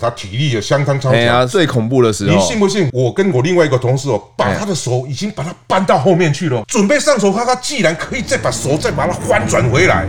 他体力也相当超强。哎呀，最恐怖的时候，你信不信？我跟我另外一个同事哦，把他的手已经把他搬到后面去了，准备上手，他他既然可以再把手再把它翻转回来。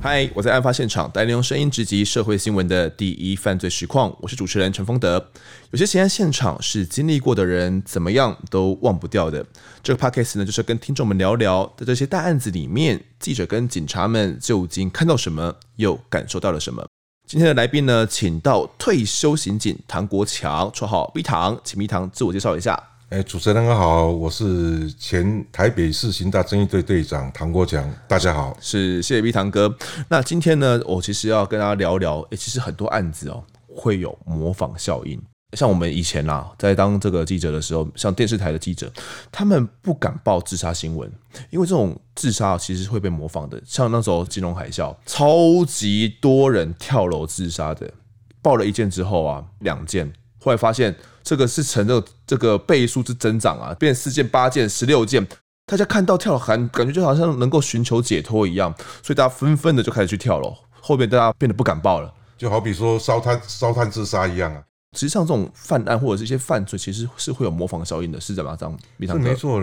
嗨，我在案发现场，带您用声音直击社会新闻的第一犯罪实况。我是主持人陈丰德。有些嫌案现场是经历过的人，怎么样都忘不掉的。这个 podcast 呢，就是跟听众们聊聊，在这些大案子里面，记者跟警察们究竟看到什么，又感受到了什么。今天的来宾呢，请到退休刑警唐国强，绰号 B 唐，请 B 唐自我介绍一下。哎，主持人好，我是前台北市刑大正义队队长唐国强，大家好，是谢谢 B 唐哥。那今天呢，我其实要跟大家聊聊，哎，其实很多案子哦，会有模仿效应。像我们以前啦，在当这个记者的时候，像电视台的记者，他们不敢报自杀新闻，因为这种自杀其实会被模仿的。像那时候金融海啸，超级多人跳楼自杀的，报了一件之后啊，两件，后来发现。这个是成这个这个倍数之增长啊，变四件、八件、十六件，大家看到跳楼，感感觉就好像能够寻求解脱一样，所以大家纷纷的就开始去跳楼。后面大家变得不敢报了，就好比说烧炭烧炭自杀一样啊。实际上，这种犯案或者是一些犯罪，其实是会有模仿效应的，是这样吗？这样，是没错。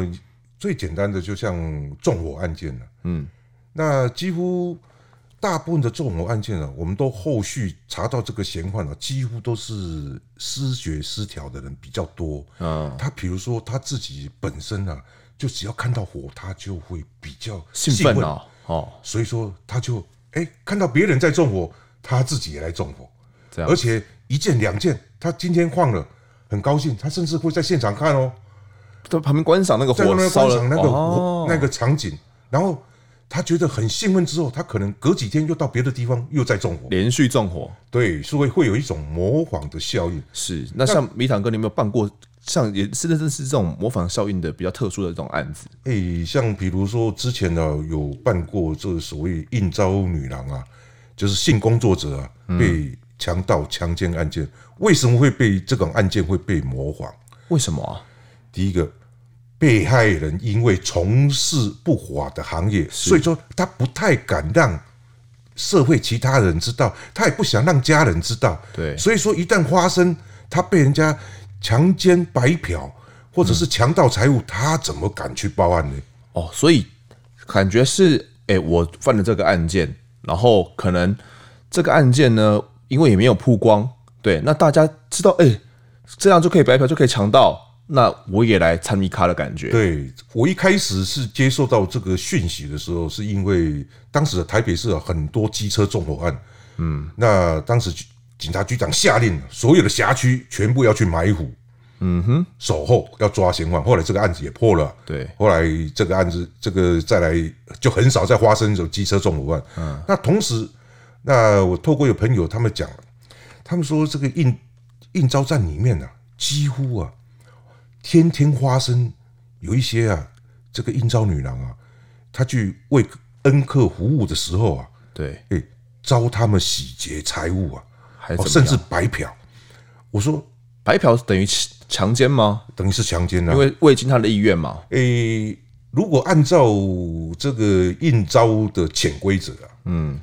最简单的就像纵火案件了，嗯，那几乎。大部分的纵火案件啊，我们都后续查到这个嫌犯啊，几乎都是失觉失调的人比较多。嗯，他比如说他自己本身啊，就只要看到火，他就会比较兴奋啊。哦，所以说他就哎看到别人在纵火，他自己也来纵火。这样，而且一件两件，他今天晃了，很高兴，他甚至会在现场看哦，在旁边观赏那个火烧了那个那个场景，然后。他觉得很兴奋之后，他可能隔几天又到别的地方又再纵火，连续纵火，对，所以会有一种模仿的效应。是，那像米坦哥，你有没有办过像也是真的是这种模仿效应的比较特殊的这种案子？哎、欸，像比如说之前呢有办过这个所谓应招女郎啊，就是性工作者啊被强盗强奸案件，嗯、为什么会被这种案件会被模仿？为什么啊？第一个。被害人因为从事不法的行业，所以说他不太敢让社会其他人知道，他也不想让家人知道。对，所以说一旦发生他被人家强奸、白嫖，或者是强盗财物，他怎么敢去报案呢？哦，所以感觉是，哎，我犯了这个案件，然后可能这个案件呢，因为也没有曝光，对，那大家知道，哎，这样就可以白嫖，就可以强盗。那我也来参与咖的感觉。对，我一开始是接受到这个讯息的时候，是因为当时的台北市有很多机车纵火案。嗯，那当时警察局长下令，所有的辖区全部要去埋伏。嗯哼，守候要抓嫌犯。后来这个案子也破了。对，后来这个案子这个再来就很少再发生这种机车纵火案。嗯，那同时，那我透过有朋友他们讲，他们说这个应应招站里面呢、啊，几乎啊。天天发生有一些啊，这个应招女郎啊，她去为恩客服务的时候啊，对，哎，遭他们洗劫财物啊，还甚至白嫖。我说白嫖等于强奸吗？等于是强奸啊，因为未经他的意愿嘛。诶，如果按照这个应招的潜规则啊，嗯。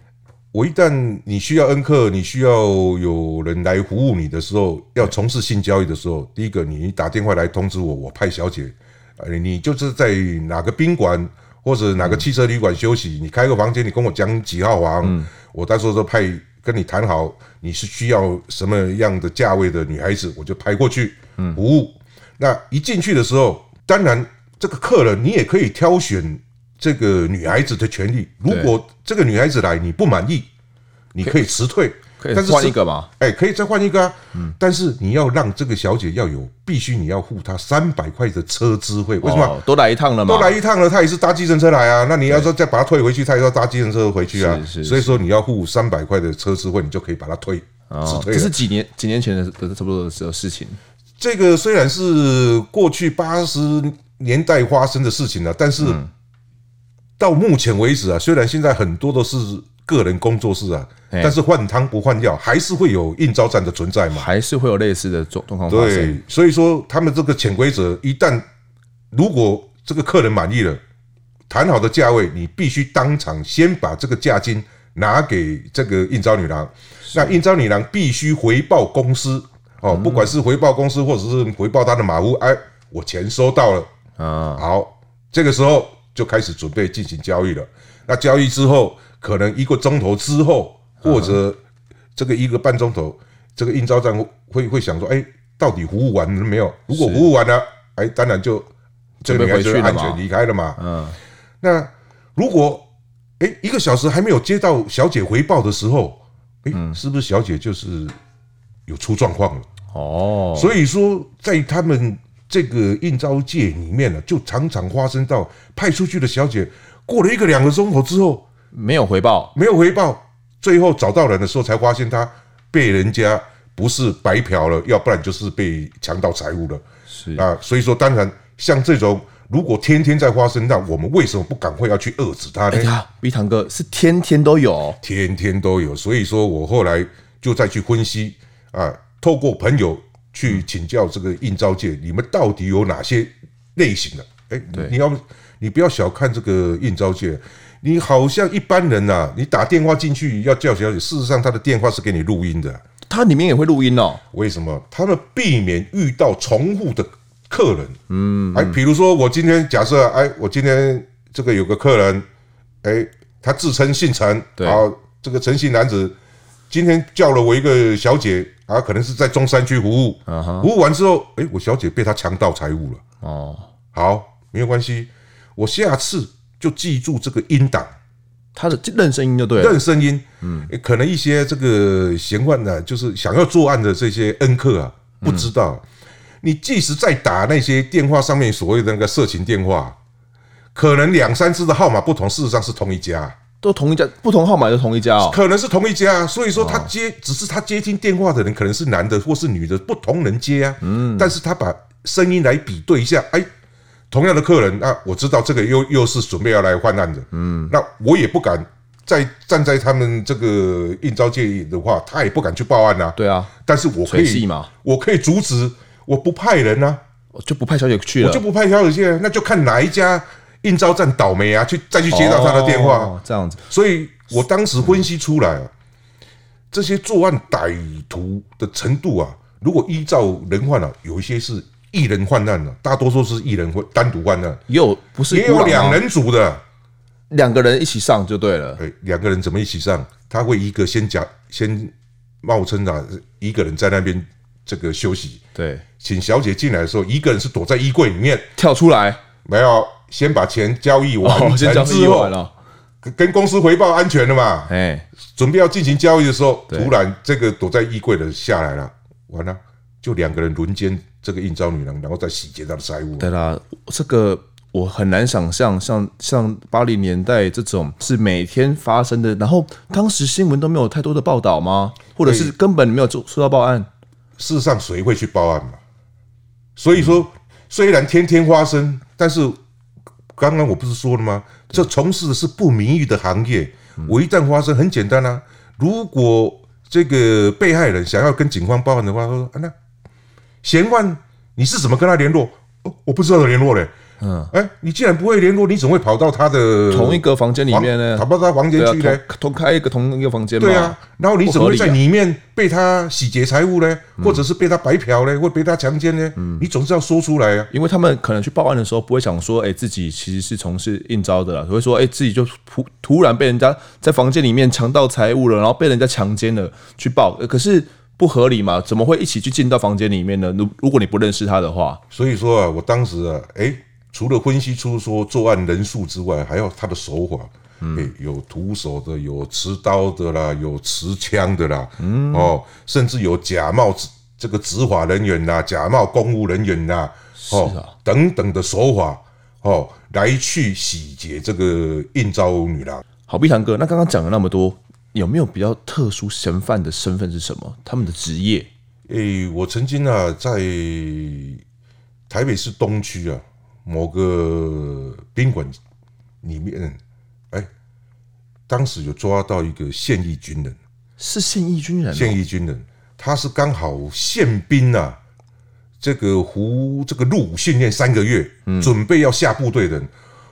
我一旦你需要恩客，你需要有人来服务你的时候，要从事性交易的时候，第一个你打电话来通知我，我派小姐，呃，你就是在哪个宾馆或者哪个汽车旅馆休息，你开个房间，你跟我讲几号房，我到时候就派跟你谈好，你是需要什么样的价位的女孩子，我就派过去服务。那一进去的时候，当然这个客人你也可以挑选。这个女孩子的权利，如果这个女孩子来你不满意，你可以辞退，但是换一个嘛？哎，可以再换一个啊。嗯，但是你要让这个小姐要有，必须你要付她三百块的车资费。为什么？都来一趟了嘛，都来一趟了，她也是搭计程车来啊。那你要说再把她退回去，她也要搭计程车回去啊。所以说你要付三百块的车资费，你就可以把她退，辞退。这是几年几年前的的差不多的时候事情。这个虽然是过去八十年代发生的事情了，但是。到目前为止啊，虽然现在很多都是个人工作室啊，但是换汤不换药，还是会有应招战的存在嘛，还是会有类似的状状况发生。对，所以说他们这个潜规则，一旦如果这个客人满意了，谈好的价位，你必须当场先把这个价金拿给这个应招女郎，那应招女郎必须回报公司哦，不管是回报公司或者是回报他的马夫，哎，我钱收到了。啊。好，这个时候就开始准备进行交易了。那交易之后，可能一个钟头之后，或者这个一个半钟头，这个应召站会会想说，哎，到底服务完了没有？如果服务完了，哎，当然就这个女孩就安全离开了嘛。嗯，那如果哎，一个小时还没有接到小姐回报的时候，哎，是不是小姐就是有出状况了？哦，所以说在他们这个应召界里面呢，就常常发生到派出去的小姐过了一个两个钟头之后没有回报，没有回报，最后找到人的时候才发现她被人家不是白嫖了，要不然就是被强盗财物了。是啊，所以说当然像这种。如果天天在发生，那我们为什么不赶快要去遏制它呢？哎呀，碧堂哥是天天都有，天天都有。所以说我后来就再去分析啊，透过朋友去请教这个应召界，你们到底有哪些类型的？哎，你要你不要小看这个应召界，你好像一般人呐，你打电话进去要叫小姐，事实上他的电话是给你录音的，他里面也会录音哦。为什么？他们避免遇到重复的。客人，嗯，哎，比如说我今天假设，哎，我今天这个有个客人，哎，他自称姓陈，然后，这个陈姓男子今天叫了我一个小姐，啊，可能是在中山区服务，服务完之后，哎，我小姐被他强盗财物了，哦，好，没有关系，我下次就记住这个音档，他的认声音就对了，认声音，嗯，可能一些这个嫌犯呢，就是想要作案的这些恩客啊，不知道。你即使再打那些电话上面所谓的那个色情电话，可能两三次的号码不同，事实上是同一家，都同一家，不同号码就同一家哦，可能是同一家，所以说他接只是他接听电话的人可能是男的或是女的，不同人接啊，嗯，但是他把声音来比对一下，哎，同样的客人，那我知道这个又又是准备要来犯案的，嗯，那我也不敢再站在他们这个应召界的话，他也不敢去报案啊，对啊，但是我可以，我可以阻止。我不派人呢、啊，我就不派小姐去了，我就不派小姐去了，那就看哪一家应召站倒霉啊，去再去接到他的电话，哦、这样子。所以我当时分析出来啊，这些作案歹徒的程度啊，如果依照人犯啊，有一些是一人犯案的，大多数是一人或单独犯案，也有不是也有两人组的，两个人一起上就对了。对，两个人怎么一起上？他会一个先假，先冒称啊，一个人在那边。这个休息，对，请小姐进来的时候，一个人是躲在衣柜里面跳出来，没有，先把钱交易完成之后，跟公司回报安全了嘛？哎，准备要进行交易的时候，突然这个躲在衣柜的下来了，完了，就两个人轮奸这个应召女郎，然后再洗劫她的财物。对啦，这个我很难想象，像像八零年代这种是每天发生的，然后当时新闻都没有太多的报道吗？或者是根本没有做收到报案？事实上，谁会去报案嘛？所以说，虽然天天发生，但是刚刚我不是说了吗？这从事的是不名誉的行业，我一旦发生，很简单啊。如果这个被害人想要跟警方报案的话，他说：“啊，那嫌犯你是怎么跟他联络？”哦，我不知道怎么联络嘞。嗯，哎，你既然不会联络，你怎么会跑到他的同一个房间里面呢？跑到他房间去呢？同开一个同一个房间吗？对啊，然后你怎么会在里面被他洗劫财物呢？或者是被他白嫖呢？或被他强奸呢？嗯，你总是要说出来啊。因为他们可能去报案的时候，不会想说，哎，自己其实是从事应招的，会说，哎，自己就突突然被人家在房间里面强盗财物了，然后被人家强奸了，去报。可是不合理嘛？怎么会一起去进到房间里面呢？如如果你不认识他的话，所以说啊，我当时啊，哎。除了分析出说作案人数之外，还有他的手法，嗯欸、有徒手的，有持刀的啦，有持枪的啦，嗯、哦，甚至有假冒这个执法人员呐，假冒公务人员呐，哦，啊、等等的手法，哦，来去洗劫这个应召女郎。好，碧堂哥，那刚刚讲了那么多，有没有比较特殊嫌犯的身份是什么？他们的职业？诶、欸，我曾经啊，在台北市东区啊。某个宾馆里面，哎，当时有抓到一个现役军人，是现役军人，现役军人，他是刚好宪兵啊，这个服这个入伍训练三个月，准备要下部队的人，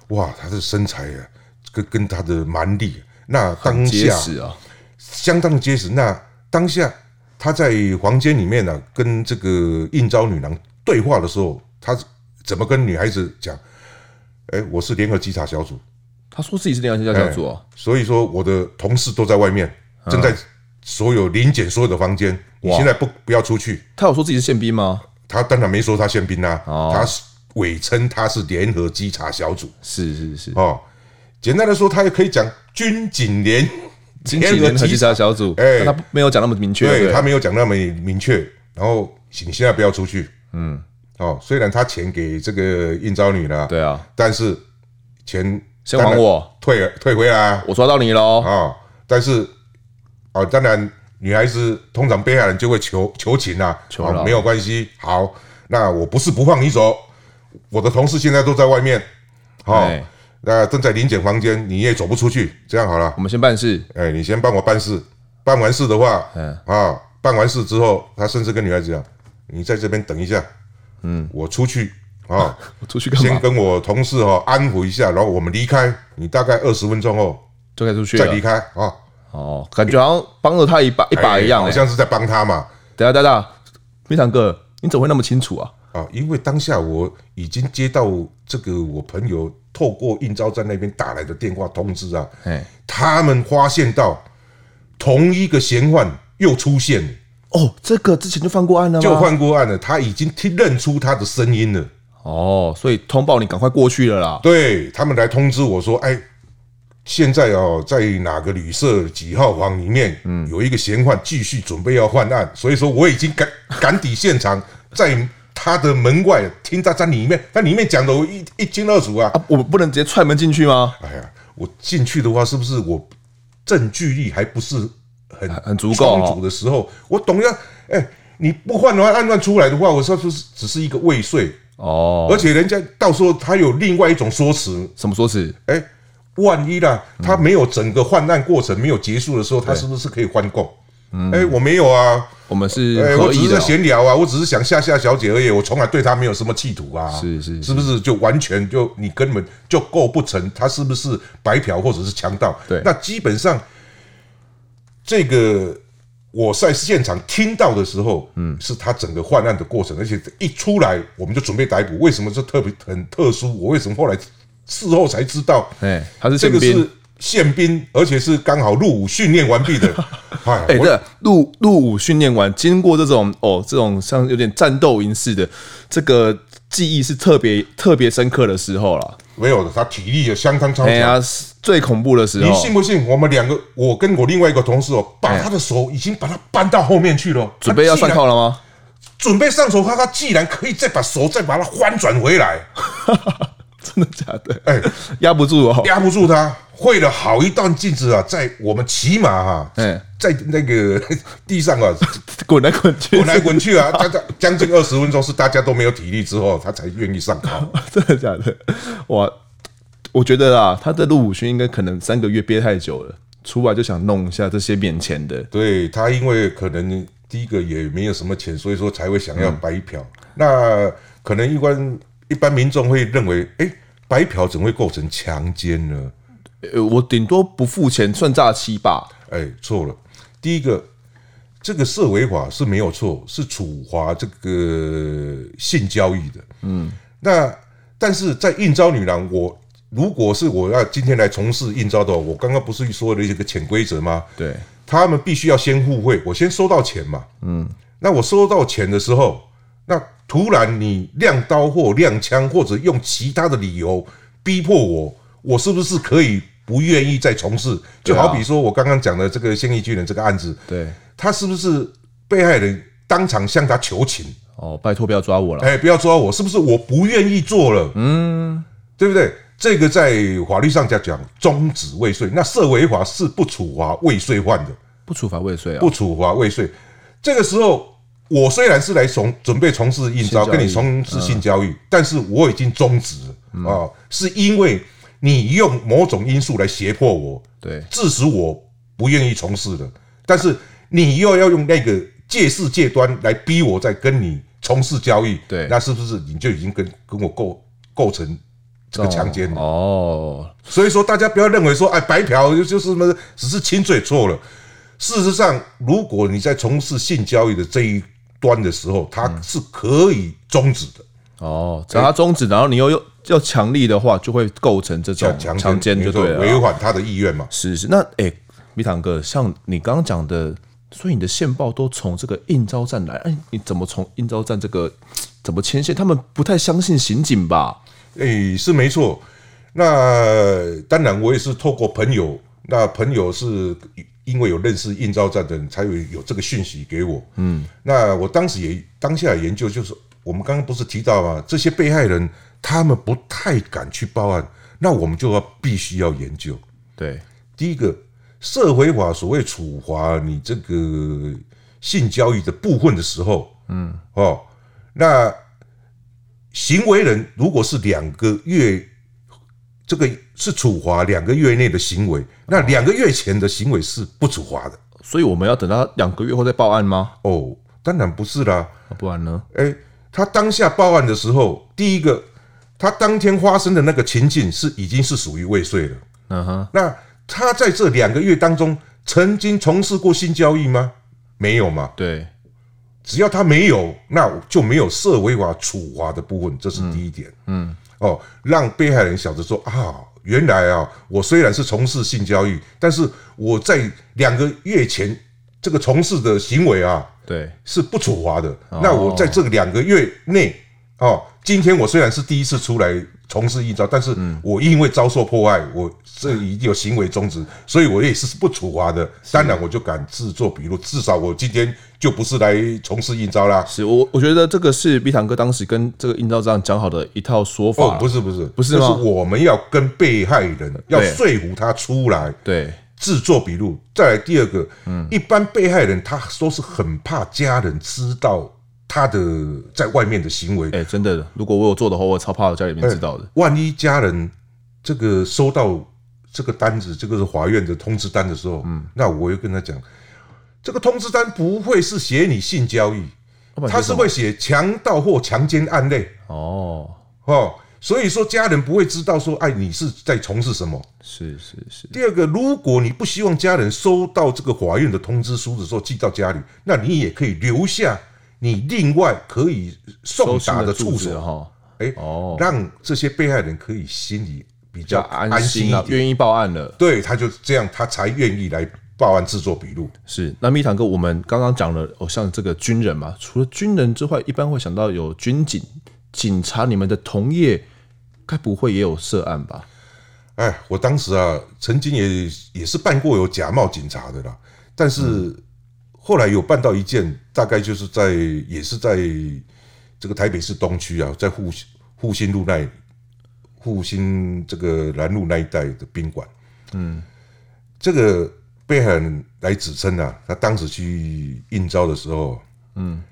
哇，他的身材啊，跟跟他的蛮力，那当下啊，相当的结实。那当下他在房间里面呢、啊，跟这个应召女郎对话的时候，他怎么跟女孩子讲？哎，我是联合稽查小组。他说自己是联合稽查小组啊，所以说我的同事都在外面，正在所有临检所有的房间。你现在不不要出去。他有说自己是宪兵吗？他当然没说他宪兵啦、啊，他伪称他是联合稽查小组。是是是哦，简单的说，他也可以讲军警联军警联合稽查小组。哎，他没有讲那么明确，对他没有讲那么明确。然后，你现在不要出去。嗯。哦，虽然他钱给这个应招女了，对啊，但是钱先还我，退退回来，我抓到你喽啊！但是哦，当然女孩子通常被害人就会求求情呐，求了没有关系，好，那我不是不放你走，我的同事现在都在外面，好，那正在临检房间，你也走不出去，这样好了，我们先办事，哎，你先帮我办事，办完事的话，嗯啊，办完事之后，他甚至跟女孩子讲，你在这边等一下。嗯，我出去啊，我出去干嘛？先跟我同事哈安抚一下，然后我们离开。你大概二十分钟后就可以出去，再离开啊。哦，感觉好像帮了他一把一把一样，好像是在帮他嘛。等下等下，非常哥，你怎么会那么清楚啊？啊，因为当下我已经接到这个我朋友透过应招站那边打来的电话通知啊，他们发现到同一个嫌犯又出现了。哦，这个之前就犯过案了吗？就犯过案了，他已经听认出他的声音了。哦，所以通报你赶快过去了啦。对，他们来通知我说，哎，现在哦，在哪个旅社几号房里面，嗯，有一个嫌犯继续准备要犯案，所以说我已经赶赶抵现场，在他的门外听他在里面，他里面讲的我一一清二楚啊。啊，我不能直接踹门进去吗？哎呀，我进去的话，是不是我证据力还不是？很很足够充足的时候，我懂要哎，你不换的话，案乱出来的话，我说是只是一个未遂哦，而且人家到时候他有另外一种说辞，什么说辞？哎，万一啦，他没有整个换案过程没有结束的时候，他是不是可以换供？哎，我没有啊，我们是哎，我只是闲聊啊，我只是想吓吓小姐而已，我从来对她没有什么企图啊，是是，是不是就完全就你根本就构不成他是不是白嫖或者是强盗？对，那基本上。这个我在现场听到的时候，嗯，是他整个换案的过程，而且一出来我们就准备逮捕。为什么这特别很特殊？我为什么后来事后才知道？哎，他是这个是宪兵，而且是刚好入伍训练完毕的。哎，对，入入伍训练完，经过这种哦，这种像有点战斗营似的这个。记忆是特别特别深刻的时候了，没有的，他体力也相当超强。啊，最恐怖的时候，你信不信？我们两个，我跟我另外一个同事哦，把他的手已经把他搬到后面去了，准备要上铐了吗？准备上手，他他既然可以再把手再把它翻转回来，真的假的？哎，压不住哦，压不住他。会了好一段镜子啊，在我们骑马哈，在那个 地上啊 滚来滚去，滚来滚去啊，将近二十分钟，是大家都没有体力之后，他才愿意上铐。真的假的？哇我觉得啊，他的入伍训应该可能三个月憋太久了，出来就想弄一下这些免钱的。对，他，因为可能第一个也没有什么钱，所以说才会想要白嫖。那可能一般一般民众会认为，哎，白嫖怎么会构成强奸呢？呃，我顶多不付钱算诈欺吧？哎，错了。第一个，这个涉违法是没有错，是处罚这个性交易的。嗯，那但是在应招女郎，我如果是我要今天来从事应招的话，我刚刚不是说了一个潜规则吗？对，他们必须要先互惠，我先收到钱嘛。嗯，那我收到钱的时候，那突然你亮刀或亮枪，或者用其他的理由逼迫我，我是不是可以？不愿意再从事，就好比说我刚刚讲的这个现役军人这个案子，对，他是不是被害人当场向他求情？哦，拜托不要抓我了，哎，不要抓我，是不是我不愿意做了？嗯，对不对？这个在法律上讲讲终止未遂，那涉违法是不处罚未遂犯的，不处罚未遂啊，不处罚未遂。这个时候，我虽然是来从准备从事应招，跟你从事性交易，嗯、但是我已经终止了啊、哦，是因为。你用某种因素来胁迫我，对，致使我不愿意从事的。但是你又要用那个借势借端来逼我再跟你从事交易，对，那是不是你就已经跟跟我构构成这个强奸哦。所以说，大家不要认为说，哎，白嫖就是什么，只是亲嘴错了。事实上，如果你在从事性交易的这一端的时候，它是可以终止的。哦，只要它终止，然后你又又要强力的话，就会构成这种强奸，就对了，违反他的意愿嘛。是是，那哎，蜜糖哥，像你刚刚讲的，所以你的线报都从这个应招站来，哎，你怎么从应招站这个怎么牵线？他们不太相信刑警吧？哎，是没错。那当然，我也是透过朋友，那朋友是因为有认识应召站的人，才有有这个讯息给我。嗯，那我当时也当下研究就是。我们刚刚不是提到吗？这些被害人他们不太敢去报案，那我们就要必须要研究。对，第一个，社会法所谓处罚你这个性交易的部分的时候，嗯，哦，那行为人如果是两个月，这个是处罚两个月内的行为，那两个月前的行为是不处罚的。所以我们要等到两个月后再报案吗？哦，当然不是啦，不然呢？哎。他当下报案的时候，第一个，他当天发生的那个情境是已经是属于未遂了。嗯哼。那他在这两个月当中曾经从事过性交易吗？没有嘛。对。只要他没有，那就没有涉违法处罚的部分，这是第一点。嗯。哦，让被害人晓得说啊，原来啊，我虽然是从事性交易，但是我在两个月前这个从事的行为啊。对，是不处罚的。那我在这个两个月内，哦，今天我虽然是第一次出来从事应招，但是我因为遭受迫害，我这已经有行为终止，所以我也是不处罚的。当然，我就敢自作笔录，至少我今天就不是来从事应招啦。是我，我觉得这个是蜜糖哥当时跟这个应招这样讲好的一套说法。哦，不是，不是，不是，就是我们要跟被害人要说服他出来。对。制作笔录，再来第二个，嗯，一般被害人他都是很怕家人知道他的在外面的行为。哎，真的，如果我有做的话，我超怕家里面知道的。万一家人这个收到这个单子，这个是法院的通知单的时候，嗯，那我又跟他讲，这个通知单不会是写你性交易，他是会写强盗或强奸案类。哦，哦。所以说，家人不会知道说，哎，你是在从事什么？是是是。第二个，如果你不希望家人收到这个法院的通知书的时候寄到家里，那你也可以留下你另外可以送达的处所哈。哎哦，让这些被害人可以心里比较安心一点，愿意报案了。对，他就这样，他才愿意来报案制作笔录。是。那蜜糖哥，我们刚刚讲了，哦，像这个军人嘛，除了军人之外，一般会想到有军警。警察，你们的同业该不会也有涉案吧？哎，我当时啊，曾经也也是办过有假冒警察的啦，但是后来有办到一件，大概就是在也是在这个台北市东区啊，在复复兴路那复兴这个南路那一带的宾馆。嗯，这个被害人来指称啊，他当时去应招的时候，嗯，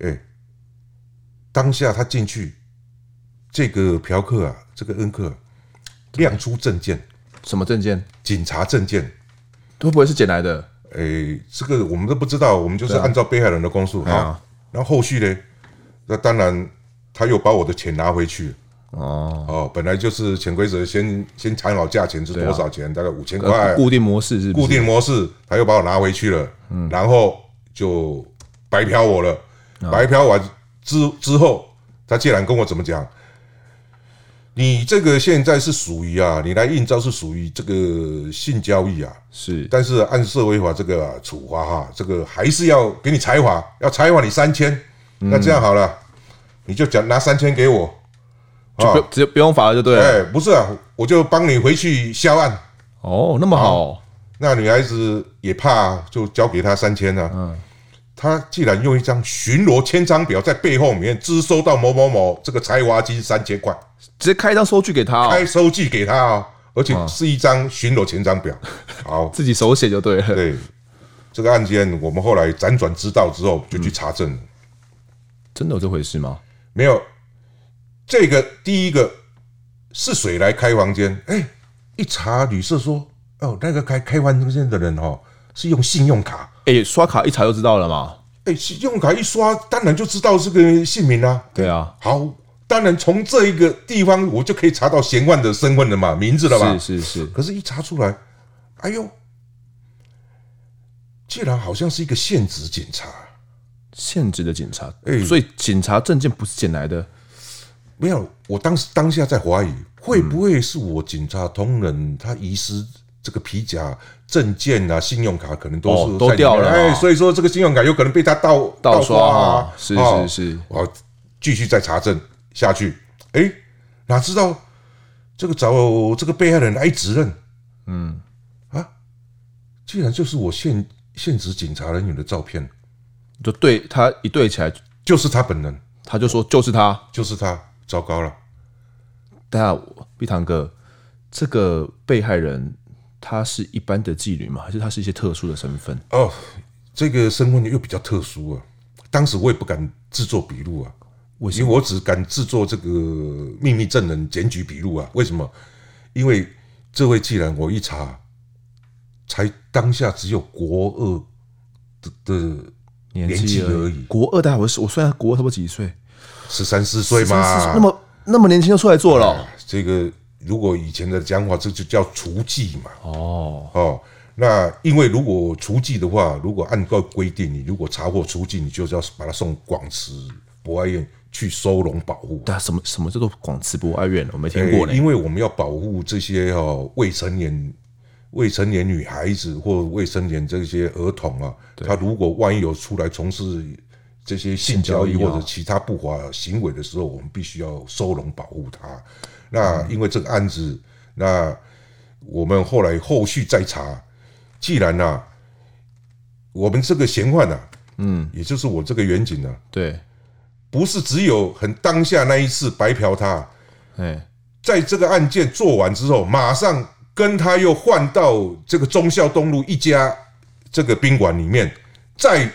哎。当下他进去，这个嫖客啊，这个恩客亮出证件，什么证件？警察证件，会不会是捡来的？诶，这个我们都不知道，我们就是按照被害人的供述啊。然后后续呢？那当然，他又把我的钱拿回去。哦哦，本来就是潜规则，先先谈好价钱是多少钱，大概五千块，固定模式是固定模式，他又把我拿回去了。嗯，然后就白嫖我了，白嫖完。之之后，他竟然跟我怎么讲？你这个现在是属于啊，你来应招是属于这个性交易啊，是。但是按社会法这个、啊、处罚哈，这个还是要给你裁罚，要裁罚你三千。嗯、那这样好了，你就讲拿三千给我，就不直接不用罚了就对了。哎，不是啊，我就帮你回去销案。哦，那么好。那女孩子也怕，就交给他三千了。嗯。他既然用一张巡逻签章表在背后面支收到某某某这个裁罚金三千块，直接开一张收据给他，开收据给他啊，而且是一张巡逻签章表，好，自己手写就对了。对，这个案件我们后来辗转知道之后就去查证，真的有这回事吗？没有，这个第一个是谁来开房间？哎，一查旅社说，哦，那个开开房间的人哦。是用信用卡，哎，刷卡一查就知道了嘛。哎，信用卡一刷，当然就知道这个姓名啦。对啊，好，当然从这一个地方我就可以查到嫌犯的身份了嘛，名字了吧。是是是。可是，一查出来，哎呦，竟然好像是一个现职警察，现职的警察。哎，所以警察证件不是捡来的。没有，我当时当下在怀疑，会不会是我警察同仁他遗失这个皮夹、证件啊、信用卡，可能都是、哦、都掉了。哎，所以说这个信用卡有可能被他盗盗刷啊。是是是，我要继续再查证下去。哎，哪知道这个找这个被害人来指认，嗯。啊，竟然就是我现现职警察人员的照片，就对他一对起来。就是他本人，他就说就是他，就是他。糟糕了，大家，碧堂哥，这个被害人他是一般的妓女吗？还是他是一些特殊的身份？哦，这个身份又比较特殊啊。当时我也不敢制作笔录啊，因为我只敢制作这个秘密证人检举笔录啊。为什么？因为这位既然我一查，才当下只有国二的的年纪而已。国二，大概我我算下国二差不多几岁？十三四岁嘛，那么那么年轻就出来做了，哦啊。这个如果以前的讲法，这就叫除妓嘛。哦哦，那因为如果除妓的话，如果按照规定，你如果查获除妓，你就要把他送广慈博爱院去收容保护。对啊，什么什么叫做广慈博爱院？我没听过呢。因为我们要保护这些哦未成年未成年女孩子或未成年这些儿童啊，他如果万一有出来从事。这些性交易或者其他不法行为的时候，我们必须要收容保护他。那因为这个案子，那我们后来后续再查，既然呢、啊，我们这个嫌犯呢，嗯，也就是我这个员警呢，对，不是只有很当下那一次白嫖他，哎，在这个案件做完之后，马上跟他又换到这个忠孝东路一家这个宾馆里面，再。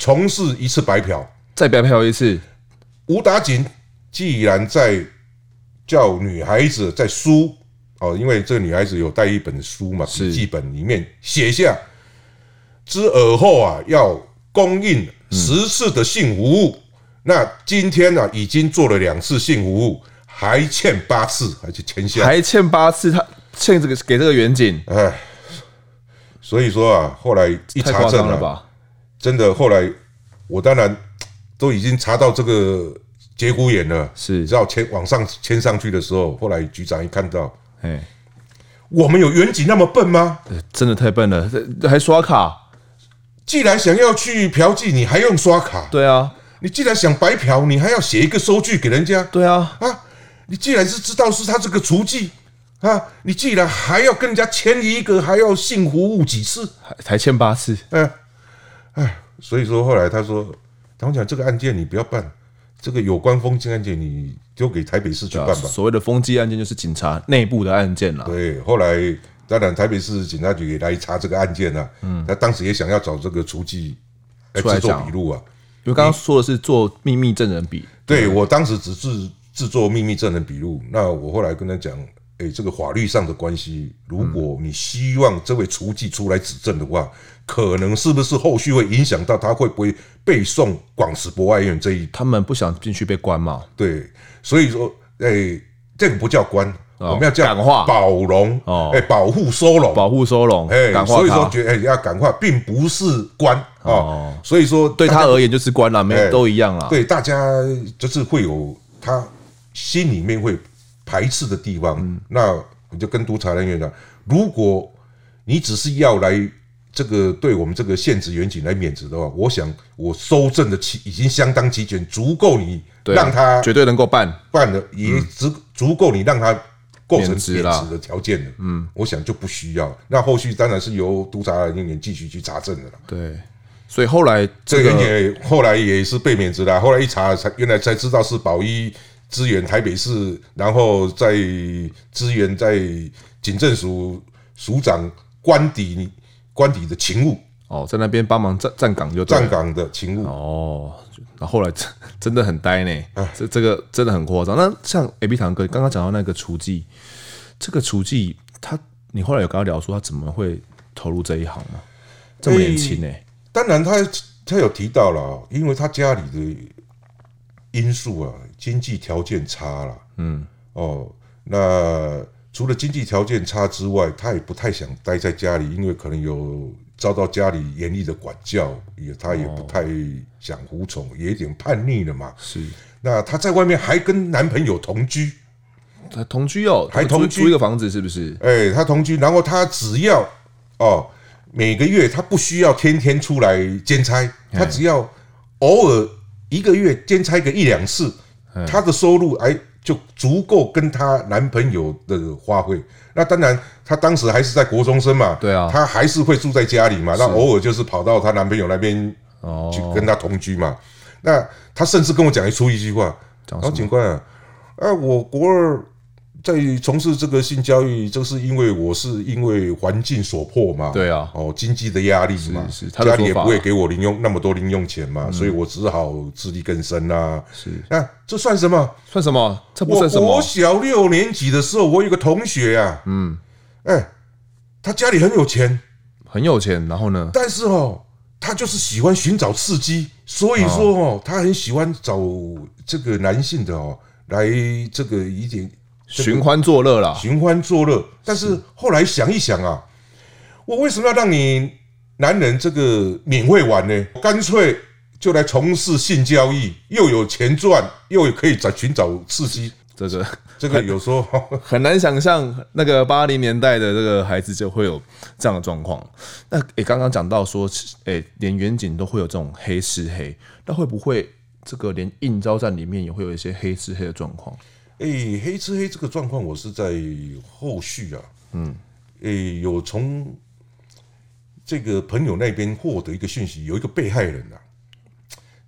从事一次白嫖，再白嫖一次。武打警既然在叫女孩子在书哦，因为这个女孩子有带一本书嘛，笔记本里面写下，之而后啊要供应十次的性服务。嗯、那今天呢、啊、已经做了两次性服务，还欠八次，还去签下，还欠八次，他欠这个给这个远景。哎，所以说啊，后来一查证了吧。真的，后来我当然都已经查到这个节骨眼了，是，只要签往上签上去的时候，后来局长一看到，哎，我们有远景那么笨吗？真的太笨了，还刷卡。既然想要去嫖妓，你还用刷卡？对啊，你既然想白嫖，你还要写一个收据给人家？对啊，啊，你既然是知道是他这个雏妓啊，你既然还要跟人家签一个，还要性服务几次？还才签八次？嗯。哎，所以说后来他说，他讲这个案件你不要办，这个有关风机案件你丢给台北市去办吧。所谓的风机案件就是警察内部的案件了。对，后来当然台北市警察局也来查这个案件了。嗯，他当时也想要找这个雏妓来制作笔录啊，因为刚刚说的是做秘密证人笔。对，我当时只是制作秘密证人笔录，那我后来跟他讲，哎，这个法律上的关系，如果你希望这位厨妓出来指证的话。可能是不是后续会影响到他会不会被送广慈博爱院这一？他们不想进去被关嘛？对，所以说，哎、欸，这个不叫关，哦、我们要叫感化保容哦，哎、欸，保护收容，保护收容，哎、欸，所以说觉得要感化，并不是关哦，哦所以说对他而言就是关了，没有、欸、都一样了。对，大家就是会有他心里面会排斥的地方。嗯、那我就跟督察人员讲，如果你只是要来。这个对我们这个现职员警来免职的话，我想我收证的齐已经相当齐全，足够你让他绝对能够办办的，也足足够你让他构成免职的条件的。嗯，我想就不需要。那后续当然是由督察人员继续去查证的了。对，所以后来这个也后来也是被免职了。后来一查才原来才知道是保一支援台北市，然后在支援在警政署署长官邸。官邸的勤务。哦，在那边帮忙站站岗就站岗的勤务。哦，那后来真真的很呆呢，这这个真的很夸张。那像 A B 堂哥刚刚讲到那个厨技，这个厨技他，你后来有跟他聊说他怎么会投入这一行吗？这么年轻呢、欸？当然他他有提到了，因为他家里的因素啊，经济条件差了，嗯，哦，那除了经济条件差之外，他也不太想待在家里，因为可能有遭到家里严厉的管教，也他也不太想服从，也有点叛逆了嘛。是，那她在外面还跟男朋友同居，他同居哦，还同居租一个房子是不是？哎，她同居，然后她只要哦，每个月她不需要天天出来兼差，她只要偶尔一个月兼差个一两次。她的收入哎，就足够跟她男朋友的花费。那当然，她当时还是在国中生嘛，对啊，她还是会住在家里嘛。那偶尔就是跑到她男朋友那边去跟她同居嘛。那她甚至跟我讲一出一句话，然后警官啊，啊，我国二。在从事这个性交易，这是因为我是因为环境所迫嘛？对啊，哦，经济的压力嘛，是是，家里也不会给我零用那么多零用钱嘛，所以我只好自力更生啊。是，那这算什么？算什么？这不算什么。我小六年级的时候，我有个同学啊，嗯，哎，他家里很有钱，很有钱，然后呢？但是哦，他就是喜欢寻找刺激，所以说哦，他很喜欢找这个男性的哦，来这个一点。寻欢作乐啦，寻欢作乐。但是后来想一想啊，我为什么要让你男人这个免费玩呢？干脆就来从事性交易，又有钱赚，又可以找寻找刺激。这个这个有时候很难想象，那个八零年代的这个孩子就会有这样的状况。那诶，刚刚讲到说，诶，连远景都会有这种黑吃黑，那会不会这个连应招站里面也会有一些黑吃黑的状况？哎，黑吃黑这个状况，我是在后续啊，嗯，哎，有从这个朋友那边获得一个讯息，有一个被害人啊，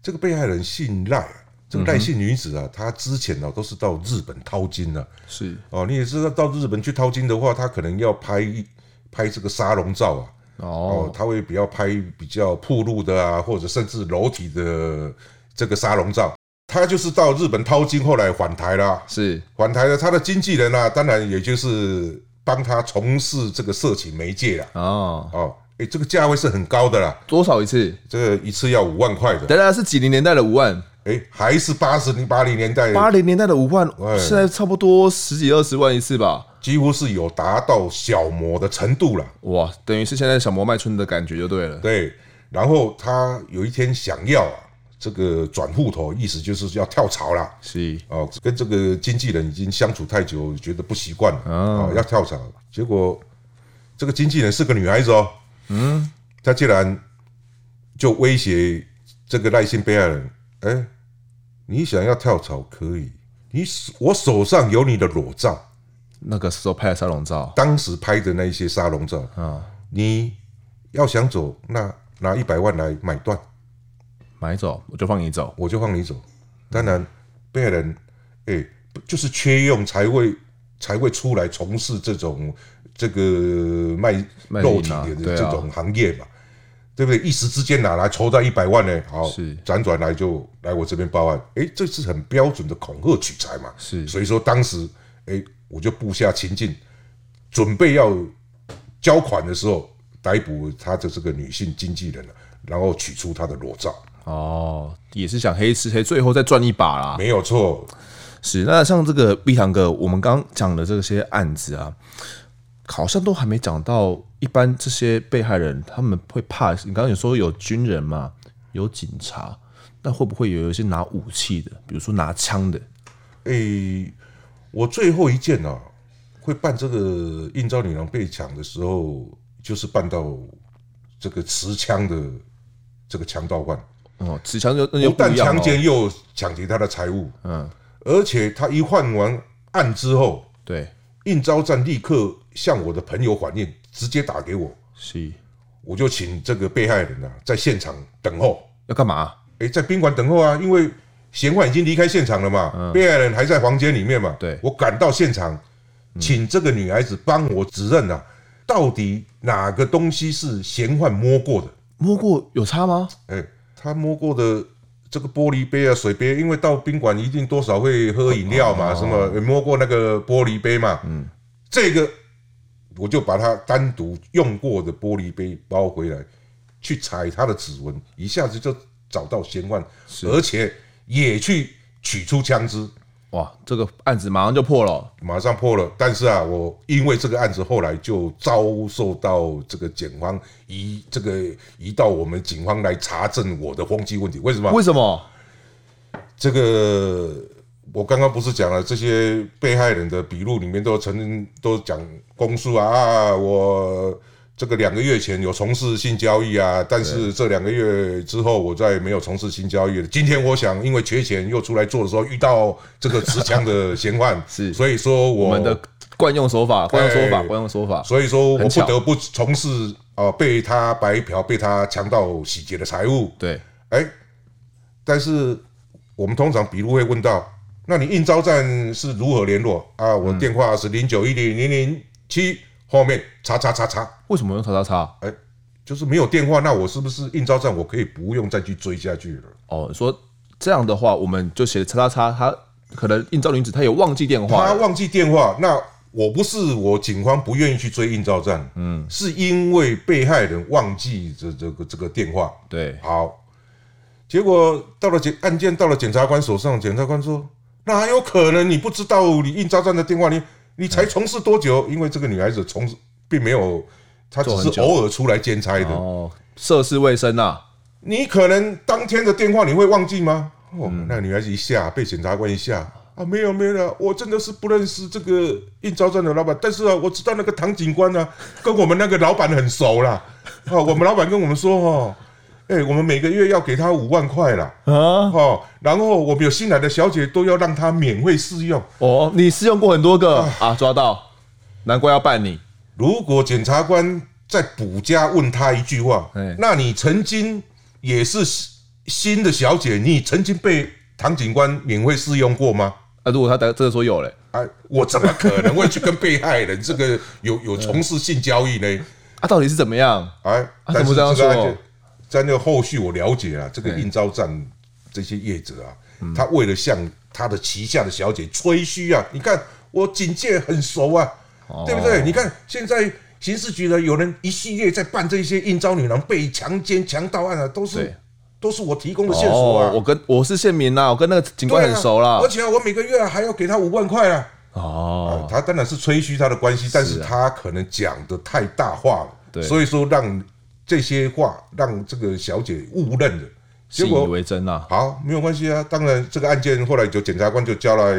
这个被害人姓赖，这个赖姓女子啊，她之前呢都是到日本淘金的，是。哦，你也知道到日本去淘金的话，她可能要拍拍这个沙龙照啊，哦，她会比较拍比较暴露的啊，或者甚至裸体的这个沙龙照。他就是到日本淘金，后来返台了。是返台了，他的经纪人啊，当然也就是帮他从事这个色情媒介了。哦哦，哎，这个价位是很高的啦。多少一次？这个一次要五万块的。当然是几零年代的五万？哎，还是八十零八零年代？八零年代的五万，现在差不多十几二十万一次吧。几乎是有达到小模的程度了。哇，等于是现在小模卖春的感觉就对了。对，然后他有一天想要啊。这个转户头意思就是要跳槽了，是。哦，跟这个经纪人已经相处太久，觉得不习惯了，啊，要跳槽。结果这个经纪人是个女孩子哦，嗯，她竟然就威胁这个赖姓被害人，哎，你想要跳槽可以，你我手上有你的裸照，那个时候拍的沙龙照，当时拍的那一些沙龙照啊，你要想走，那拿一百万来买断。买走我就放你走，我就放你走。当然，被害人哎、欸，就是缺用才会才会出来从事这种这个卖肉体的这种行业嘛，对不对？一时之间哪来筹到一百万呢？好，是辗转来就来我这边报案。哎、欸，这是很标准的恐吓取财嘛。是，所以说当时哎、欸，我就布下情境，准备要交款的时候逮捕他的这个女性经纪人了，然后取出他的裸照。哦，也是想黑吃黑，最后再赚一把啦。没有错，是那像这个碧堂哥，我们刚讲的这些案子啊，好像都还没讲到。一般这些被害人他们会怕，你刚刚有说有军人嘛，有警察，那会不会有一些拿武器的，比如说拿枪的？诶、欸，我最后一件啊，会办这个应召女郎被抢的时候，就是办到这个持枪的这个强盗犯。哦，持强就不但强奸又抢劫他的财物，嗯，而且他一换完案之后，对，应招站立刻向我的朋友反映，直接打给我，是，我就请这个被害人啊在现场等候，要干嘛？哎，在宾馆等候啊，因为嫌犯已经离开现场了嘛，被害人还在房间里面嘛，对，我赶到现场，请这个女孩子帮我指认啊，到底哪个东西是嫌犯摸过的？摸过有差吗？哎。他摸过的这个玻璃杯啊、水杯，因为到宾馆一定多少会喝饮料嘛，什么摸过那个玻璃杯嘛，嗯，这个我就把它单独用过的玻璃杯包回来，去采他的指纹，一下子就找到嫌犯，而且也去取出枪支。哇，这个案子马上就破了，马上破了。但是啊，我因为这个案子后来就遭受到这个检方移这个移到我们警方来查证我的风纪问题。为什么？为什么？这个我刚刚不是讲了，这些被害人的笔录里面都曾都讲供述啊，啊，我。这个两个月前有从事性交易啊，但是这两个月之后我再没有从事性交易了。今天我想因为缺钱又出来做的时候遇到这个持枪的嫌犯，是，所以说我，我们的惯用手法，惯用手法，惯用手法，所以说我不得不从事啊、呃、被他白嫖、被他强盗洗劫的财物。对，哎，但是我们通常笔录会问到，那你应招站是如何联络啊？我电话是零九一零零零七。后面叉叉叉叉，为什么用叉叉叉？哎，就是没有电话，那我是不是应召站我可以不用再去追下去了？哦，说这样的话，我们就写叉叉叉，他可能应召女子，她有忘记电话，她忘记电话，那我不是我警方不愿意去追应召站，嗯，是因为被害人忘记这这个这个电话。对，好，结果到了检案件到了检察官手上，检察官说，哪有可能你不知道你应召站的电话你？你才从事多久？因为这个女孩子从事并没有，她只是偶尔出来兼差的哦，涉世未深呐。你可能当天的电话你会忘记吗？哦，那个女孩子一下被检察官一下啊，没有没有，我真的是不认识这个印钞站的老板，但是啊，我知道那个唐警官呢，跟我们那个老板很熟啦。啊，我们老板跟我们说哈。哎、欸，我们每个月要给他五万块了啊！哦，然后我们有新来的小姐都要让她免费试用哦。你试用过很多个啊，啊？抓到，难怪要办你。如果检察官再补加问他一句话，欸、那你曾经也是新的小姐，你曾经被唐警官免费试用过吗？啊，如果他真的说有嘞，哎、啊，我怎么可能会去跟被害人这个有有从事性交易呢？啊，到底是怎么样？哎，啊、怎么这样说？在那个后续，我了解啊，这个应招站这些业者啊，他为了向他的旗下的小姐吹嘘啊，你看我警界很熟啊，对不对？你看现在刑事局的有人一系列在办这些应招女郎被强奸、强盗案啊，都是都是我提供的线索啊。我跟我是县民呐，我跟那个警官很熟了，而且我每个月还要给他五万块啊。哦，他当然是吹嘘他的关系，但是他可能讲的太大话了，所以说让。这些话让这个小姐误认了，信以为真啊。好，没有关系啊。当然，这个案件后来就检察官就交来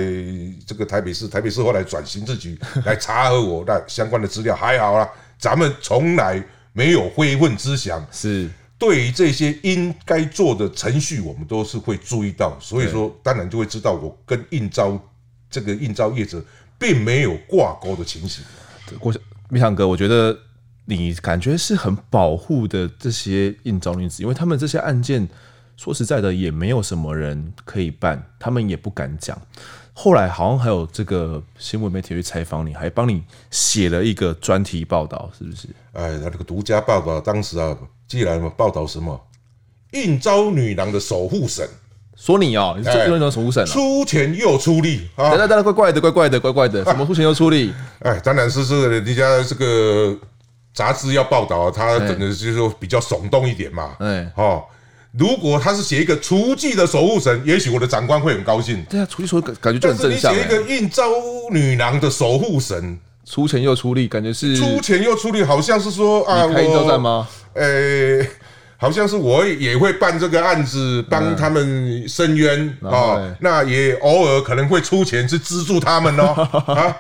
这个台北市，台北市后来转刑事局来查核我那相关的资料。还好啦，咱们从来没有非分之想。是对于这些应该做的程序，我们都是会注意到。所以说，当然就会知道我跟应招这个应招业者并没有挂钩的情形。我想，想哥，我觉得。你感觉是很保护的这些应召女子，因为他们这些案件，说实在的，也没有什么人可以办，他们也不敢讲。后来好像还有这个新闻媒体去采访你，还帮你写了一个专题报道，是不是？哎，他那个独家报道，当时啊，既然报道什么应招女郎的守护神，说你哦，你是应召守护神，出钱又出力啊，等等等等，怪怪的，怪怪的，怪怪的，什么出钱又出力？哎，当然是是人家这个。杂志要报道，他整个就是说比较耸动一点嘛。哎，哦，如果他是写一个厨妓的守护神，也许我的长官会很高兴。对啊，厨妓说感觉就很正向。你写一个应召女郎的守护神，出钱又出力，感觉是出钱又出力，好像是说啊，开应召站吗？呃，好像是我也会办这个案子，帮他们伸冤啊。那也偶尔可能会出钱去资助他们哦。啊，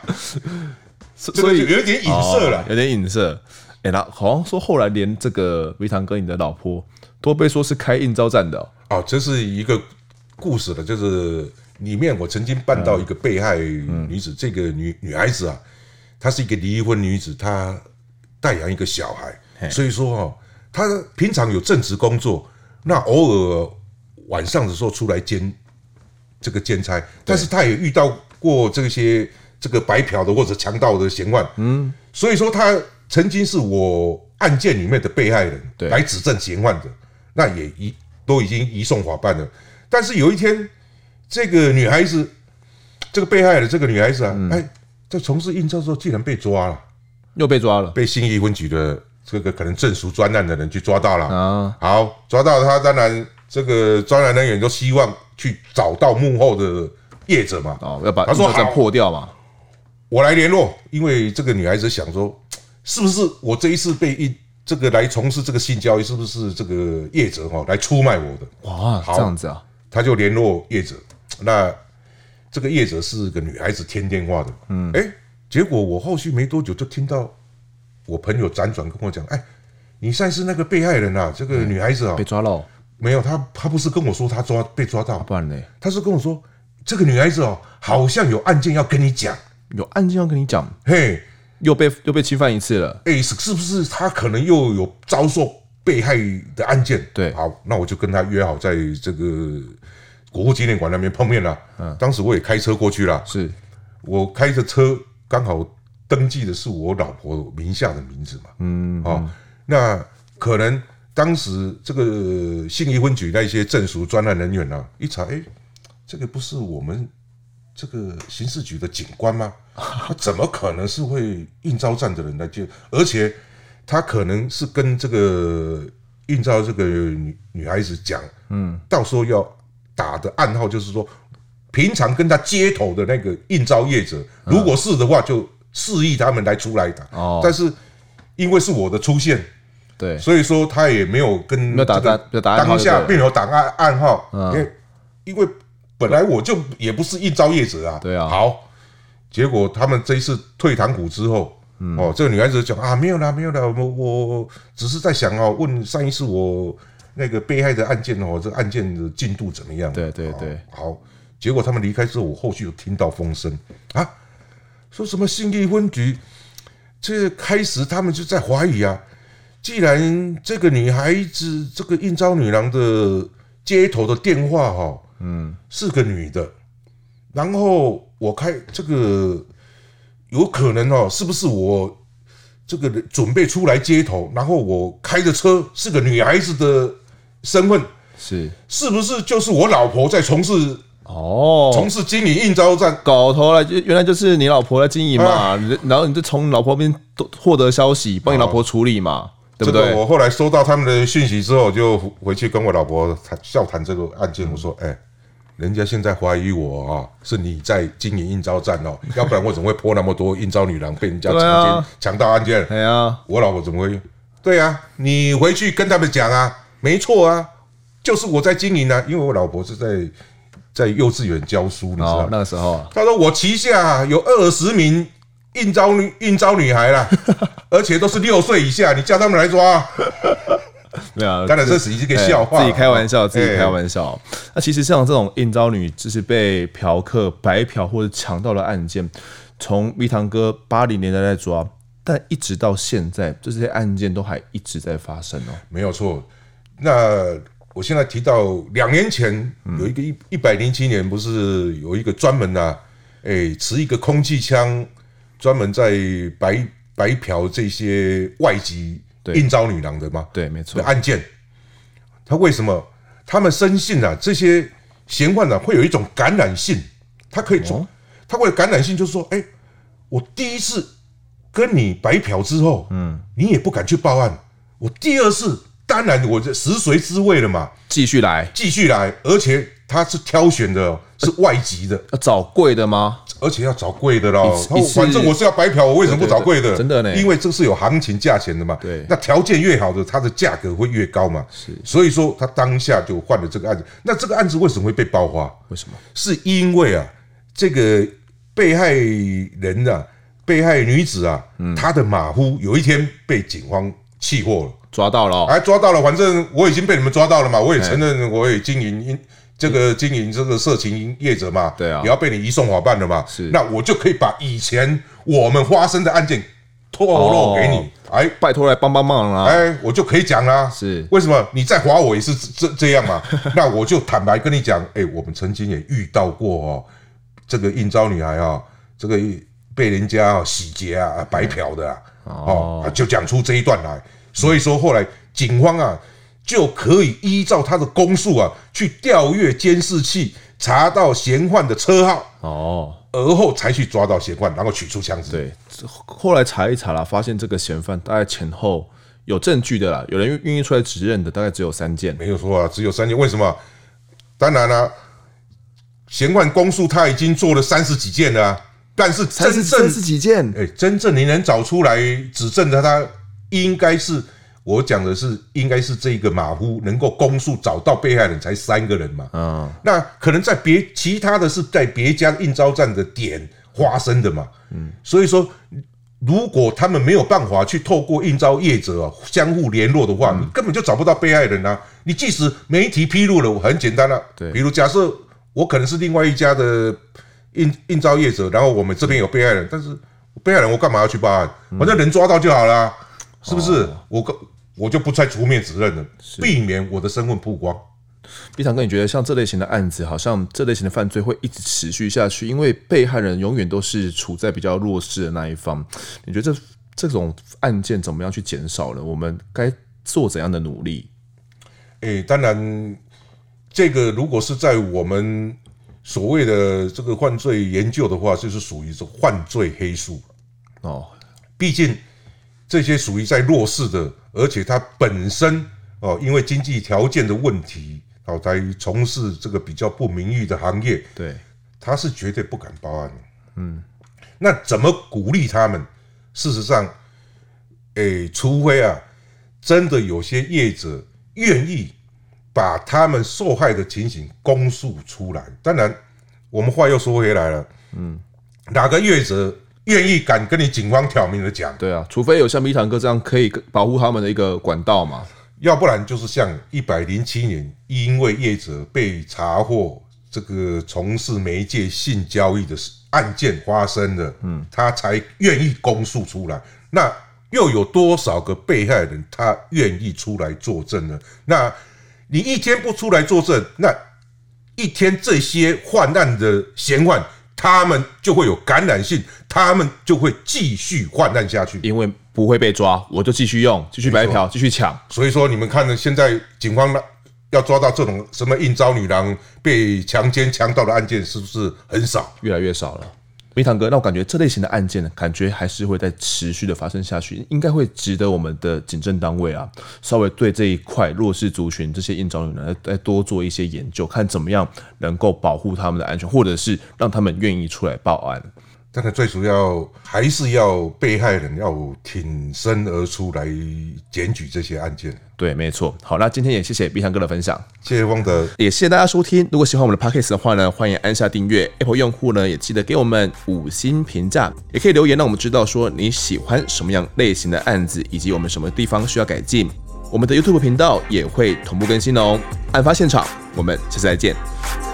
所以有一点影射了，有点影射。哎，那好像说后来连这个维唐哥你的老婆都被说是开应招站的哦。哦，这是一个故事的，就是里面我曾经办到一个被害女子，这个女女孩子啊，她是一个离婚女子，她带养一个小孩，所以说哦，她平常有正职工作，那偶尔晚上的时候出来兼这个兼差，但是她也遇到过这些这个白嫖的或者强盗的嫌犯，嗯，所以说她。曾经是我案件里面的被害人来指证嫌犯的，那也移都已经移送法办了。但是有一天，这个女孩子，这个被害的这个女孩子啊，哎，在从事应召的时候竟然被抓了，又被抓了，被新义分局的这个可能正属专案的人去抓到了啊。好，抓到他，当然这个专案人员都希望去找到幕后的业者嘛。哦，要把他说破掉嘛。我来联络，因为这个女孩子想说，是不是我这一次被一这个来从事这个性交易，是不是这个业者哈来出卖我的？哇，这样子啊，他就联络业者。那这个业者是个女孩子添电话的，嗯，哎，结果我后续没多久就听到我朋友辗转跟我讲，哎，你算是那个被害人啊，这个女孩子啊被抓了。没有，他他不是跟我说他抓被抓到，不然呢？他是跟我说这个女孩子哦，好像有案件要跟你讲，有案件要跟你讲，嘿，又被又被侵犯一次了，哎，是是不是他可能又有遭受被害的案件？对，好，那我就跟他约好在这个国父纪念馆那边碰面了。嗯，当时我也开车过去了，是我开着车刚好登记的是我老婆名下的名字嘛，嗯，好，那可能。当时这个信义分局那些政署专案人员呢、啊，一查，哎，这个不是我们这个刑事局的警官吗？他怎么可能是会应招站的人来接？而且他可能是跟这个应招这个女女孩子讲，嗯，到时候要打的暗号就是说，平常跟他接头的那个应招业者，如果是的话，就示意他们来出来打。哦，但是因为是我的出现。对，所以说他也没有跟没有打单，当下并没有打暗暗号，因为因为本来我就也不是应招业者啊。对啊。好，结果他们这一次退堂鼓之后，哦，这个女孩子讲啊，没有啦，没有啦，我我只是在想哦，问上一次我那个被害的案件哦，这个案件的进度怎么样？对对对。好，结果他们离开之后，我后续又听到风声啊，说什么信义分局，这开始他们就在怀疑啊。既然这个女孩子，这个应招女郎的接头的电话哈，嗯，是个女的，然后我开这个有可能哦，是不是我这个准备出来接头，然后我开的车是个女孩子的身份，是。是不是就是我老婆在从事哦，从事经营应招站，搞头了，就原来就是你老婆在经营嘛，然后你就从老婆那边获得消息，帮你老婆处理嘛。这个我后来收到他们的讯息之后，就回去跟我老婆谈笑谈这个案件。我说：“哎，人家现在怀疑我啊，是你在经营应招站哦，要不然我怎么会破那么多应招女郎被人家强奸强盗案件？对啊，我老婆怎么会？对啊，你回去跟他们讲啊，没错啊，就是我在经营啊，因为我老婆是在在幼稚园教书，你知道那个时候，他说我旗下有二十名。”应招女应招女孩啦，而且都是六岁以下，你叫他们来抓？没有，当然这是一个笑话，自己开玩笑，自己开玩笑。那其实像这种应招女，就是被嫖客白嫖或者强盗的案件，从蜜糖哥八零年代在抓，但一直到现在，这些案件都还一直在发生哦。没有错。那我现在提到两年前有一个一一百零七年，不是有一个专门啊，哎，持一个空气枪。专门在白白嫖这些外籍应招女郎的吗？对，没错。案件，他为什么？他们深信啊，这些嫌犯呢会有一种感染性，他可以做，他会有感染性，就是说，哎，我第一次跟你白嫖之后，嗯，你也不敢去报案，我第二次，当然我这食髓知味了嘛，继续来，继续来，而且他是挑选的，是外籍的，要找贵的吗？而且要找贵的喽，反正我是要白嫖，我为什么不找贵的？真的呢，因为这是有行情价钱的嘛。对，那条件越好的，它的价格会越高嘛。是，所以说他当下就换了这个案子。那这个案子为什么会被爆发？为什么？是因为啊，这个被害人啊，被害女子啊，她的马夫有一天被警方气获了，抓到了，哎，抓到了。反正我已经被你们抓到了嘛，我也承认我也经营。这个经营这个色情业者嘛，对啊，也要被你移送法办的嘛，是，那我就可以把以前我们发生的案件透露给你，哎，拜托来帮帮忙啦，哎，我就可以讲啦，是，为什么你再划我也是这这样嘛？那我就坦白跟你讲，哎，我们曾经也遇到过哦，这个应招女孩啊，这个被人家洗劫啊、白嫖的啊，哦，就讲出这一段来，所以说后来警方啊。就可以依照他的供述啊，去调阅监视器，查到嫌犯的车号哦，而后才去抓到嫌犯，然后取出枪支。对，后来查一查了，发现这个嫌犯大概前后有证据的啦，有人愿意出来指认的，大概只有三件。没有错啊，只有三件。为什么？当然了，嫌犯供述他已经做了三十几件了、啊，但是真正三十几件，哎、欸，真正你能找出来指证的他，应该是我讲的是，应该是这个马夫能够公诉找到被害人才三个人嘛。嗯，那可能在别其他的是在别家应招站的点发生的嘛。嗯，所以说，如果他们没有办法去透过应招业者啊相互联络的话，你根本就找不到被害人啊。你即使媒体披露了，很简单了、啊，对，比如假设。我可能是另外一家的应应招业者，然后我们这边有被害人，但是被害人我干嘛要去报案？反正人抓到就好了，是不是？我跟我就不再出面指认了，避免我的身份曝光。碧堂哥，你觉得像这类型的案子，好像这类型的犯罪会一直持续下去？因为被害人永远都是处在比较弱势的那一方。你觉得这这种案件怎么样去减少呢？我们该做怎样的努力？诶，当然。这个如果是在我们所谓的这个犯罪研究的话，就是属于是犯罪黑数哦。毕竟这些属于在弱势的，而且他本身哦，因为经济条件的问题，哦，才从事这个比较不名誉的行业。对，他是绝对不敢报案。嗯，那怎么鼓励他们？事实上，诶，除非啊，真的有些业者愿意。把他们受害的情形公诉出来。当然，我们话又说回来了，嗯，哪个业者愿意敢跟你警方挑明的讲？对啊，除非有像碧堂哥这样可以保护他们的一个管道嘛，要不然就是像一百零七年，因为业者被查获这个从事媒介性交易的案件发生了，嗯，他才愿意供述出来。那又有多少个被害人他愿意出来作证呢？那你一天不出来作证，那一天这些患难的嫌犯，他们就会有感染性，他们就会继续患难下去。因为不会被抓，我就继续用，继续白嫖，继续抢。所以说，你们看呢，现在警方呢要抓到这种什么应招女郎被强奸、强盗的案件，是不是很少？越来越少了。明堂哥，那我感觉这类型的案件呢，感觉还是会在持续的发生下去，应该会值得我们的警政单位啊，稍微对这一块弱势族群这些应召女呢，再多做一些研究，看怎么样能够保护他们的安全，或者是让他们愿意出来报案。但是最主要还是要被害人要挺身而出来检举这些案件。对，没错。好，那今天也谢谢碧强哥的分享，谢谢汪德，也谢谢大家收听。如果喜欢我们的 Podcast 的话呢，欢迎按下订阅。Apple 用户呢，也记得给我们五星评价，也可以留言让我们知道说你喜欢什么样类型的案子，以及我们什么地方需要改进。我们的 YouTube 频道也会同步更新哦。案发现场，我们下次再见。